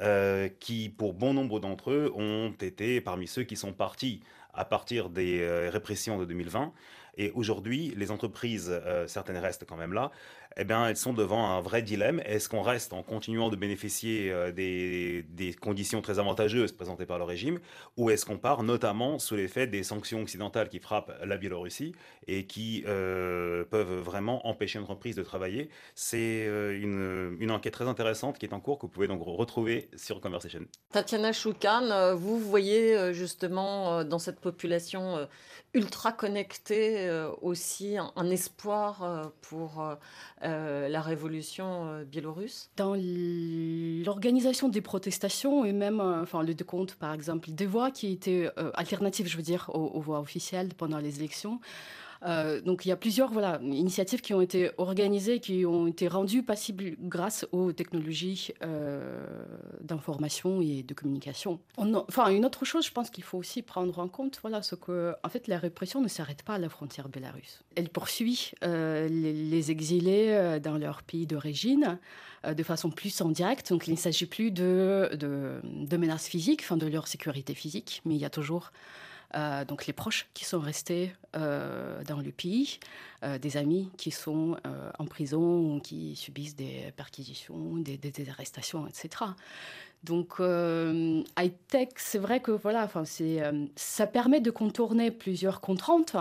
euh, qui, pour bon nombre d'entre eux, ont été parmi ceux qui sont partis à partir des euh, répressions de 2020. Et aujourd'hui, les entreprises, euh, certaines restent quand même là, eh bien, elles sont devant un vrai dilemme. Est-ce qu'on reste en continuant de bénéficier euh, des, conditions très avantageuses présentées par le régime, ou est-ce qu'on part notamment sous l'effet des sanctions occidentales qui frappent la Biélorussie et qui euh, peuvent vraiment empêcher une entreprise de travailler? C'est euh, une, enquête très intéressante qui est en cours, que vous pouvez donc retrouver sur Conversation. Tatiana Choukan, vous voyez justement dans cette population ultra connectée aussi un espoir pour euh, la révolution euh, biélorusse. Dans l'organisation des protestations et même euh, enfin, le décompte, par exemple, des voix qui étaient alternatives, je veux dire, aux voix officielles pendant les élections, euh, donc il y a plusieurs voilà, initiatives qui ont été organisées, qui ont été rendues possibles grâce aux technologies euh, d'information et de communication. enfin, une autre chose, je pense qu'il faut aussi prendre en compte, voilà, ce que, en fait, la répression ne s'arrête pas à la frontière bélarusse. Elle poursuit euh, les, exilés dans leur pays d'origine de façon plus en direct. Donc il ne s'agit plus de, de, de menaces physiques, enfin de leur sécurité physique, mais il y a toujours euh, donc les proches qui sont restés euh, dans le pays, euh, des amis qui sont en prison ou qui subissent des perquisitions, des, des arrestations, etc. Donc, euh, high-tech, c'est vrai que voilà, enfin, c'est, euh, ça permet de contourner plusieurs contraintes,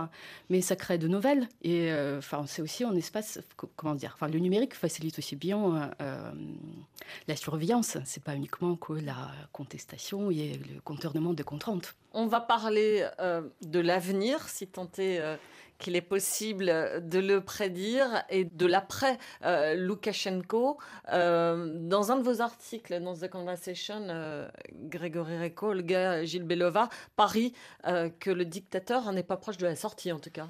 mais ça crée de nouvelles. Et euh, c'est aussi un espace, comment dire, enfin, le numérique facilite aussi bien la surveillance. C'est pas uniquement que la contestation et le contournement de contraintes. On va parler de l'avenir, si tant est qu'il est possible de le prédire, et de l'après euh, Loukachenko. dans un de vos articles, dans The Conversation, Grégory Reco, Olga Gilbelova, parie que le dictateur n'est pas proche de la sortie, en tout cas.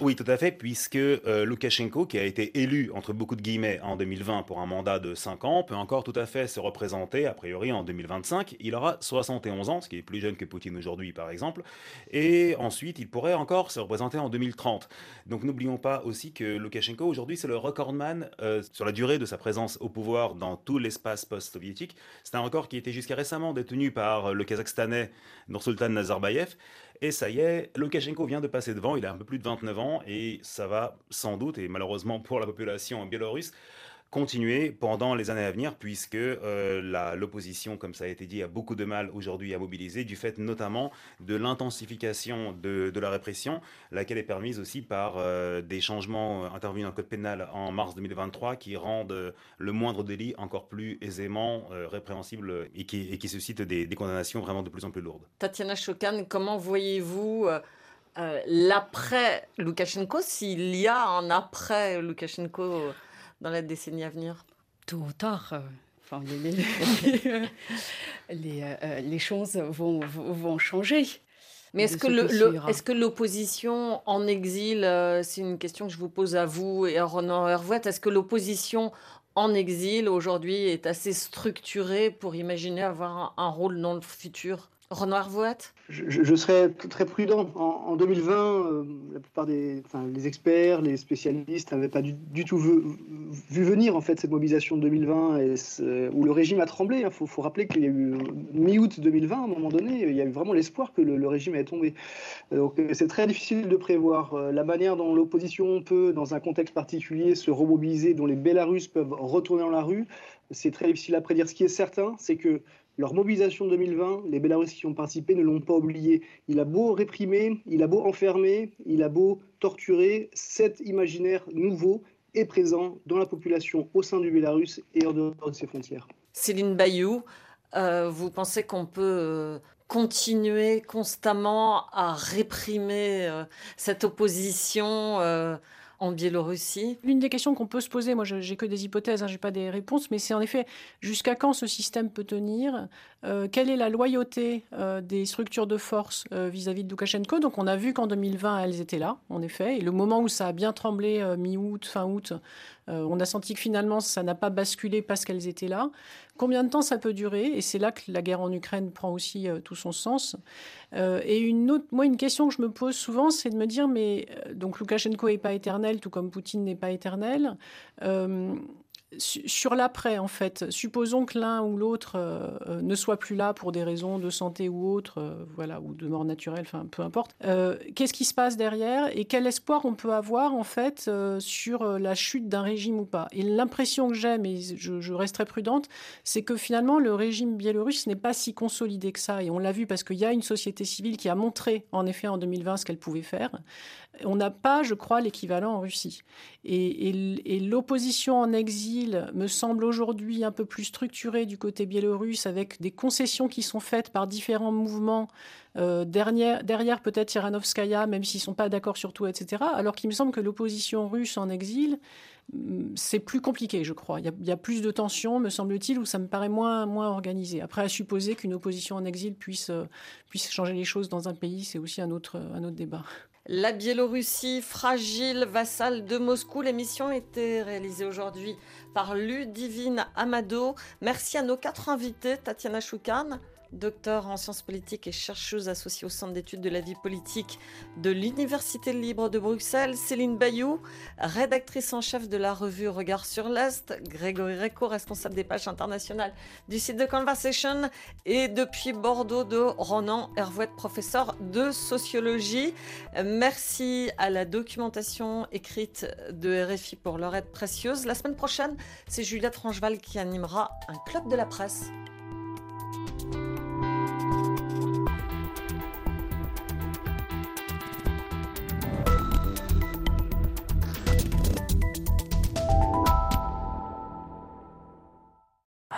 Oui, tout à fait, puisque euh, Loukachenko, qui a été élu, entre beaucoup de guillemets, en 2020 pour un mandat de 5 ans, peut encore tout à fait se représenter, a priori, en 2025. Il aura 71 ans, ce qui est plus jeune que Poutine aujourd'hui, par exemple. Et ensuite, il pourrait encore se représenter en 2030. Donc n'oublions pas aussi que Loukachenko, aujourd'hui, c'est le recordman euh, sur la durée de sa présence au pouvoir dans tout l'espace post-soviétique. C'est un record qui était jusqu'à récemment détenu par le Kazakhstanais Nursultan Nazarbayev. Et ça y est, Loukachenko vient de passer devant, il a un peu plus de 29 ans et ça va sans doute, et malheureusement pour la population biélorusse, continuer pendant les années à venir, puisque euh, l'opposition, comme ça a été dit, a beaucoup de mal aujourd'hui à mobiliser, du fait notamment de l'intensification de, la répression, laquelle est permise aussi par euh, des changements intervenus dans le code pénal en mars 2023 qui rendent le moindre délit encore plus aisément euh, répréhensible et qui, et des, des, condamnations vraiment de plus en plus lourdes. Tatiana Chokan, comment voyez-vous l'après Loukachenko, s'il y a un après Loukachenko dans la décennie à venir Tôt ou tard. Euh, enfin, les, euh, euh, les, choses vont, vont changer. Mais est-ce que, est que l'opposition en exil, c'est une question que je vous pose à vous et à Ronan Hervouet, est-ce que l'opposition en exil aujourd'hui est assez structurée pour imaginer avoir un rôle dans le futur? Renoir je, je, serais très prudent. En, 2020, euh, la plupart des les experts, les spécialistes n'avaient pas du, tout vu, venir en fait cette mobilisation de 2020 et où le régime a tremblé. Il faut, rappeler qu'il y a eu mi-août 2020, à un moment donné, il y a eu vraiment l'espoir que le, régime allait tomber. Donc c'est très difficile de prévoir euh, la manière dont l'opposition peut, dans un contexte particulier, se remobiliser, dont les Bélarusses peuvent retourner dans la rue. C'est très difficile à prédire. Ce qui est certain, c'est que leur mobilisation de 2020, les Bélarusses qui ont participé ne l'ont pas oublié. Il a beau réprimer, il a beau enfermer, il a beau torturer, cet imaginaire nouveau est présent dans la population au sein du Bélarus et hors de, ses frontières. Céline Bayou, euh, vous pensez qu'on peut euh, continuer constamment à réprimer euh, cette opposition en Biélorussie L'une des questions qu'on peut se poser, moi j'ai que des hypothèses, hein, j'ai pas des réponses, mais c'est en effet jusqu'à quand ce système peut tenir euh, Quelle est la loyauté euh, des structures de force euh, vis-à-vis de Loukachenko? Donc on a vu qu'en 2020 elles étaient là, en effet, et le moment où ça a bien tremblé mi-août, fin août, on a senti que finalement ça n'a pas basculé parce qu'elles étaient là. Combien de temps ça peut durer? Et c'est là que la guerre en Ukraine prend aussi euh, tout son sens. Euh, et une autre, moi, une question que je me pose souvent, c'est de me dire, mais euh, donc Loukachenko n'est pas éternel, tout comme Poutine n'est pas éternel sur l'après, en fait, supposons que l'un ou l'autre euh, euh, ne soit plus là pour des raisons de santé ou autre, euh, voilà, ou de mort naturelle, enfin, peu importe. Qu'est-ce qui se passe derrière et quel espoir on peut avoir, en fait, sur la chute d'un régime ou pas? Et l'impression que j'ai, mais je, je, reste très prudente, c'est que finalement, le régime biélorusse n'est pas si consolidé que ça. Et on l'a vu parce qu'il y a une société civile qui a montré, en effet, en 2020, ce qu'elle pouvait faire. On n'a pas, je crois, l'équivalent en Russie. Et, l'opposition en exil me semble aujourd'hui un peu plus structurée du côté biélorusse, avec des concessions qui sont faites par différents mouvements. Euh, derrière, derrière peut-être Tiranovskaya, même s'ils ne sont pas d'accord sur tout, etc. Alors qu'il me semble que l'opposition russe en exil, mm, c'est plus compliqué, je crois. Il y, a, plus de tensions, me semble-t-il, où ça me paraît moins, moins organisé. Après, à supposer qu'une opposition en exil puisse, euh, puisse changer les choses dans un pays, c'est aussi un autre, un autre débat. La Biélorussie, fragile, vassale de Moscou. L'émission été réalisée aujourd'hui par Ludivine Amado. Merci à nos quatre invités, Tatiana Choukan, docteur en sciences politiques et chercheuse associée au Centre d'études de la vie politique de l'Université libre de Bruxelles, Céline Bayou, rédactrice en chef de la revue Regard sur l'Est, Grégory Reco, responsable des pages internationales du site de Conversation, et depuis Bordeaux de Ronan Hervouet, professeur de sociologie. Merci à la documentation écrite de RFI pour leur aide précieuse. La semaine prochaine, c'est Juliette Rangeval qui animera un club de la presse.